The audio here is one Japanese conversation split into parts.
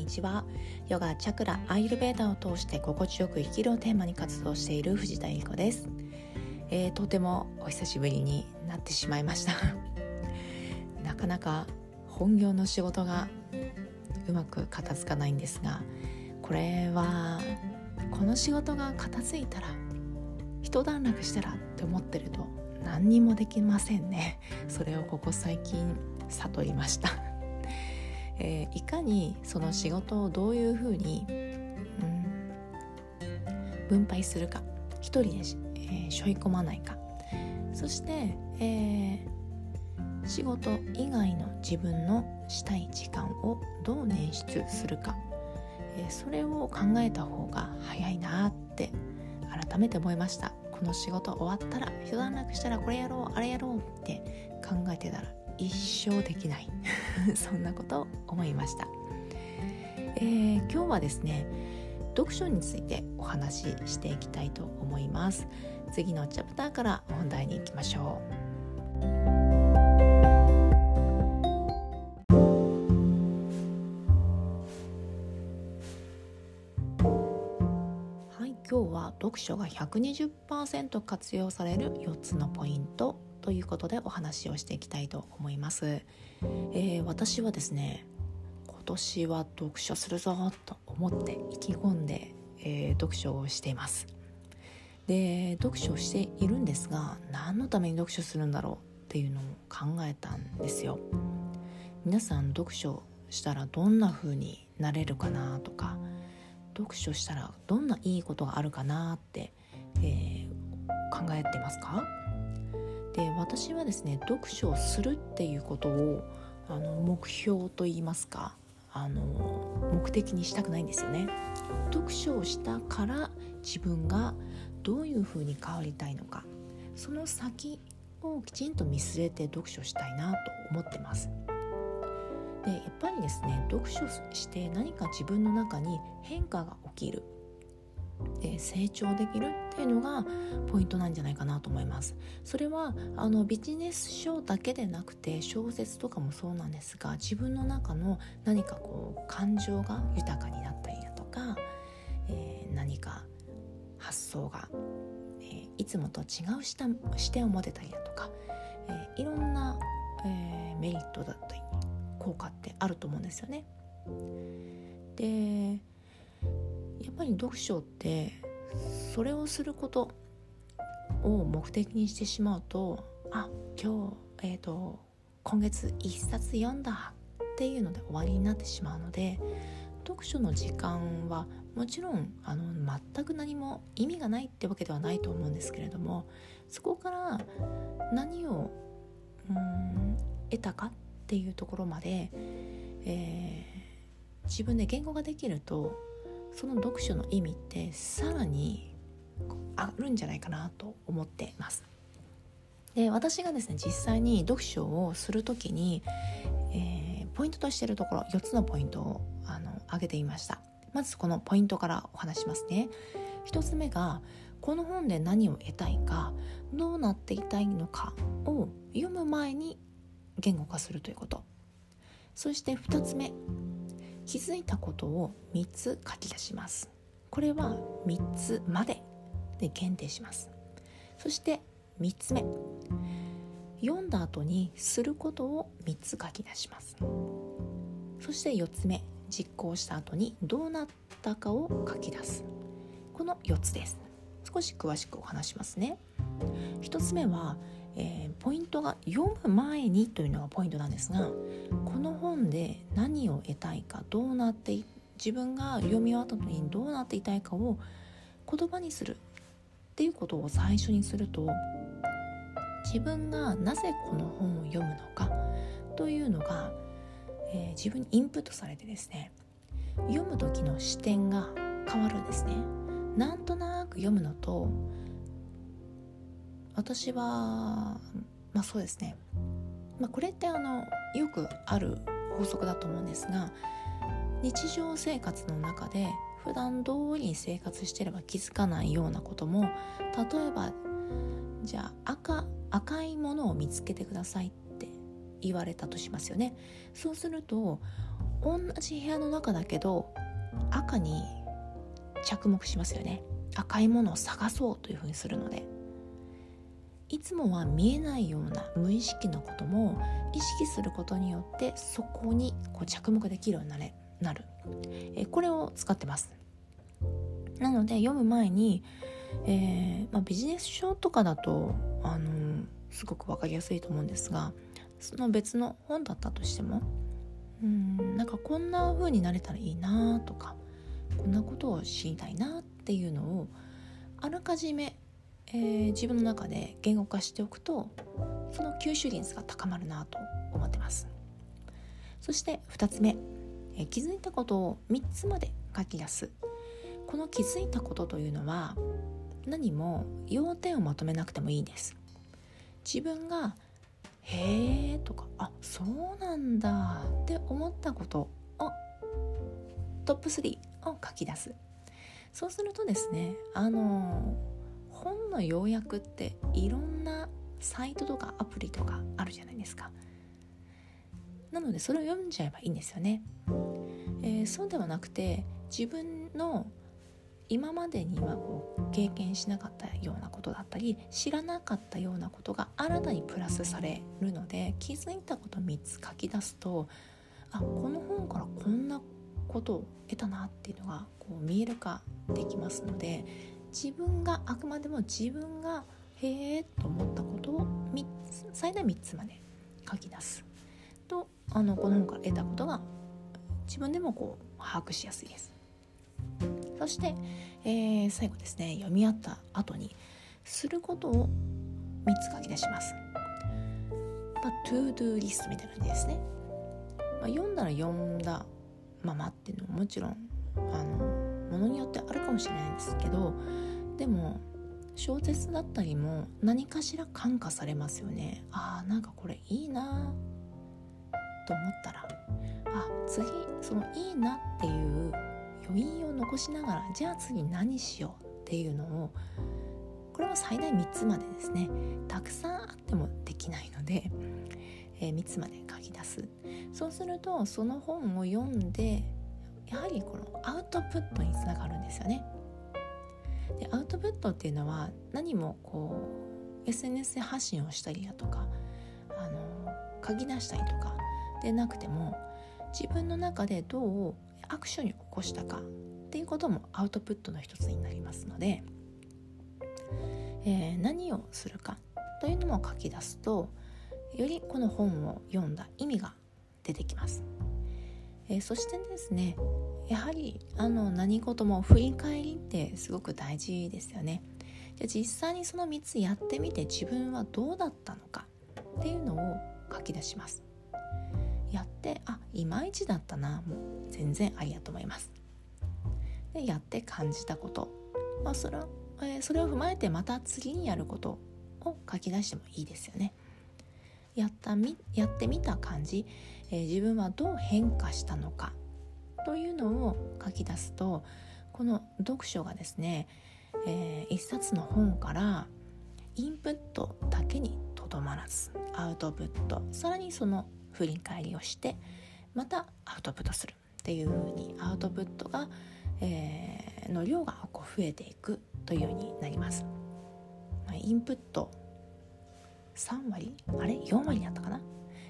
にちは。ヨガチャクラアイルベーダを通して心地よく生きるをテーマに活動している藤田由子です、えー、とてもお久しぶりになってしまいました。なかなか本業の仕事がうまく片付かないんですがこれはこの仕事が片付いたら一段落したらって思ってると何にもできませんね。それをここ最近悟りました。えー、いかにその仕事をどういうふうに、うん、分配するか一人で、えー、背負い込まないか。そして、えー、仕事以外の自分のしたい時間をどう捻出するか、えー、それを考えた方が早いなって改めて思いました。この仕事終わったら一段落したらこれやろうあれやろうって考えてたら一生できない。そんなことを思いました、えー、今日はですね読書についてお話ししていきたいと思います。次のチャプターから本題に行きましょう。今日は読書が120%活用される4つのポイント。ということでお話をしていきたいと思います、えー、私はですね今年は読書するぞと思って意気込んで、えー、読書をしています。で読書をしているんですが何のために読書するんだろうっていうのを考えたんですよ。皆さん読書したらどんな風になれるかなとか読書したらどんないいことがあるかなって、えー、考えてますか？で私はですね読書をするっていうことをあの目標といいますかあの目的にしたくないんですよね。読書をしたから自分がどういうふうに変わりたいのかその先をきちんと見据えて読書したいなと思ってます。でやっぱりですね読書して何か自分の中に変化が起きるえ成長できるっていうのがポイントなんじゃないかなと思いますそれはあのビジネス書だけでなくて小説とかもそうなんですが自分の中の何かこう感情が豊かになったりだとか、えー、何か発想が、えー、いつもと違う視点を持てたりだとか、えー、いろんな、えメリットだったり効果ってあると思うんですよね。でやっぱり読書ってそれをすることを目的にしてしまうとあ今日、えーと、今月一冊読んだっていうので終わりになってしまうので読書の時間はもちろんあの全く何も意味がないってわけではないと思うんですけれどもそこから何をうん得たかっていうところまで、えー、自分で言語ができるとその読書の意味ってさらにあるんじゃないかなと思ってます。で私がですね実際に読書をする時に、えー、ポイントとしてるところ4つのポイントをあの挙げていました。まずこのポイントからお話しますね。1つ目がこの本で何を得たいかどうなっていたいのかを読む前に言語化するということ。そして2つ目気づいたことを3つ書き出します。これは3つまでで限定します。そして3つ目。読んだ後にすることを3つ書き出します。そして4つ目。実行した後にどうなったかを書き出す。この4つです。少し詳しくお話しますね。1つ目はえー、ポイントが読む前にというのがポイントなんですがこの本で何を得たいかどうなって自分が読み終わった時にどうなっていたいかを言葉にするっていうことを最初にすると自分がなぜこの本を読むのかというのが、えー、自分にインプットされてですね読む時の視点が変わるんですね。なんとなく読むのと私はまあそうですね、まあ、これってあのよくある法則だと思うんですが日常生活の中で普段通りに生活してれば気づかないようなことも例えばじゃあ赤赤いものを見つけてくださいって言われたとしますよね。そうすると同じ部屋の中だけど赤に着目しますよね。赤いものを探そうというふうにするので。いつもは見えないような無意識のことも意識することによってそこにこう着目できるようになれなる、えこれを使ってます。なので読む前に、えー、まあ、ビジネス書とかだとあのすごく分かりやすいと思うんですがその別の本だったとしてもうんなんかこんな風になれたらいいなとかこんなことを知りたいなっていうのをあらかじめ、えー、自分の中で言語化しておくとその吸収率が高まるなと思ってます。そして2つ目、えー、気づいたことを3つまで書き出す。この気づいたことというのは何も要点をまとめなくてもいいです。自分が「へえ」とか「あそうなんだ」って思ったことをトップ3を書き出す。そうするとですねあの本の要約っていろんなサイトとかアプリとかあるじゃないですか。なのでそれを読んじゃえばいいんですよね、えー、そうではなくて自分の今までにはこう経験しなかったようなことだったり知らなかったようなことが新たにプラスされるので気づいたこと3つ書き出すとあこの本からこんなことを得たなっていうのがこう見える化できますので自分があくまでも自分がへえと思ったことを3つ最大3つまで書き出すとあのこの本から得たことが自分でもこう把握しやすいです。そして、えー、最後ですね読み合った後にすることを3つ書き出します。まあ、 To Do リストみたいな感じですね。まあ、読んだら読んだままっていうのももちろんあものによってあるかもしれないんですけどでも小説だったりも何かしら感化されますよね。あーなんかこれいいなと思ったらあ次そのいいなっていう余韻を残しながらじゃあ次何しようっていうのをこれは最大3つまでですね。たくさんあってもできないので、えー、3つまで書き出す。そうするとその本を読んでやはりこのアウトプットにつながるんですよね。でアウトプットっていうのは何もこう SNS で発信をしたりだとかあの書き出したりとかでなくても自分の中でどうアクションに起こしたかっていうこともアウトプットの一つになりますので、えー、何をするかというのも書き出すとよりこの本を読んだ意味が出てきます、えー、そしてですねやはりあの何事も振り返りってすごく大事ですよね。じゃ実際にその3つやってみて自分はどうだったのかっていうのを書き出します。やってあいまいちだったなもう全然ありだと思います。でやって感じたこと、まあ、それえー、それを踏まえてまた次にやることを書き出してもいいですよね。やったみやってみた感じ、えー、自分はどう変化したのか。というのを書き出すとこの読書がですね、えー、一冊の本からインプットだけにとどまらずアウトプットさらにその振り返りをしてまたアウトプットする。っていう風にアウトプットが、えー、の量がこう増えていくというようになります。まあ、インプット3割？あれ？4割だったかな？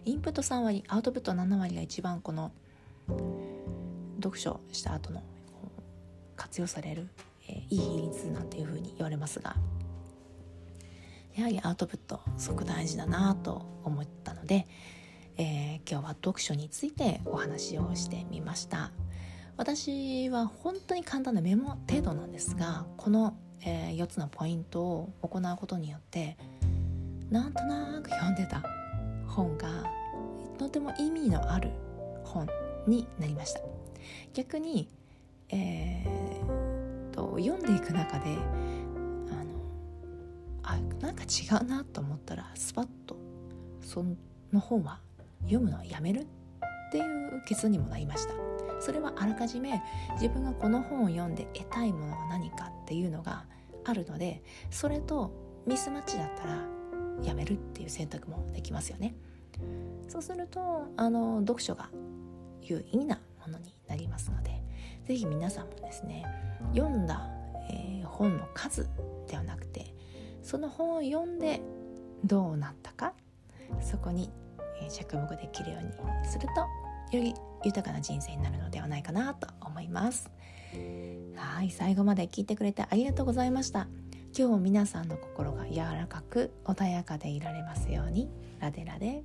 インプット3割アウトプット7割が一番この読書した後の活用される、えー、いい比率なんていうふうに言われますがやはりアウトプットすごく大事だなと思ったので、えー、今日は読書についてお話をしてみました。私は本当に簡単なメモ程度なんですがこの、えー、4つのポイントを行うことによってなんとなく読んでた本がとても意味のある本になりました。逆に、えー、と読んでいく中であのあなんか違うなと思ったらスパッとその本は読むのをやめるっていう結論にもなりました。それはあらかじめ自分がこの本を読んで得たいものは何かっていうのがあるのでそれとミスマッチだったらやめるっていう選択もできますよね。そうするとあの読書が有意義なものになりますので是非皆さんもですね読んだ、えー、本の数ではなくてその本を読んでどうなったかそこにえ着目できるようにするとより豊かな人生になるのではないかなと思います。はい最後まで聞いてくれてありがとうございました。今日皆さんの心が柔らかく穏やかでいられますように。ラデラで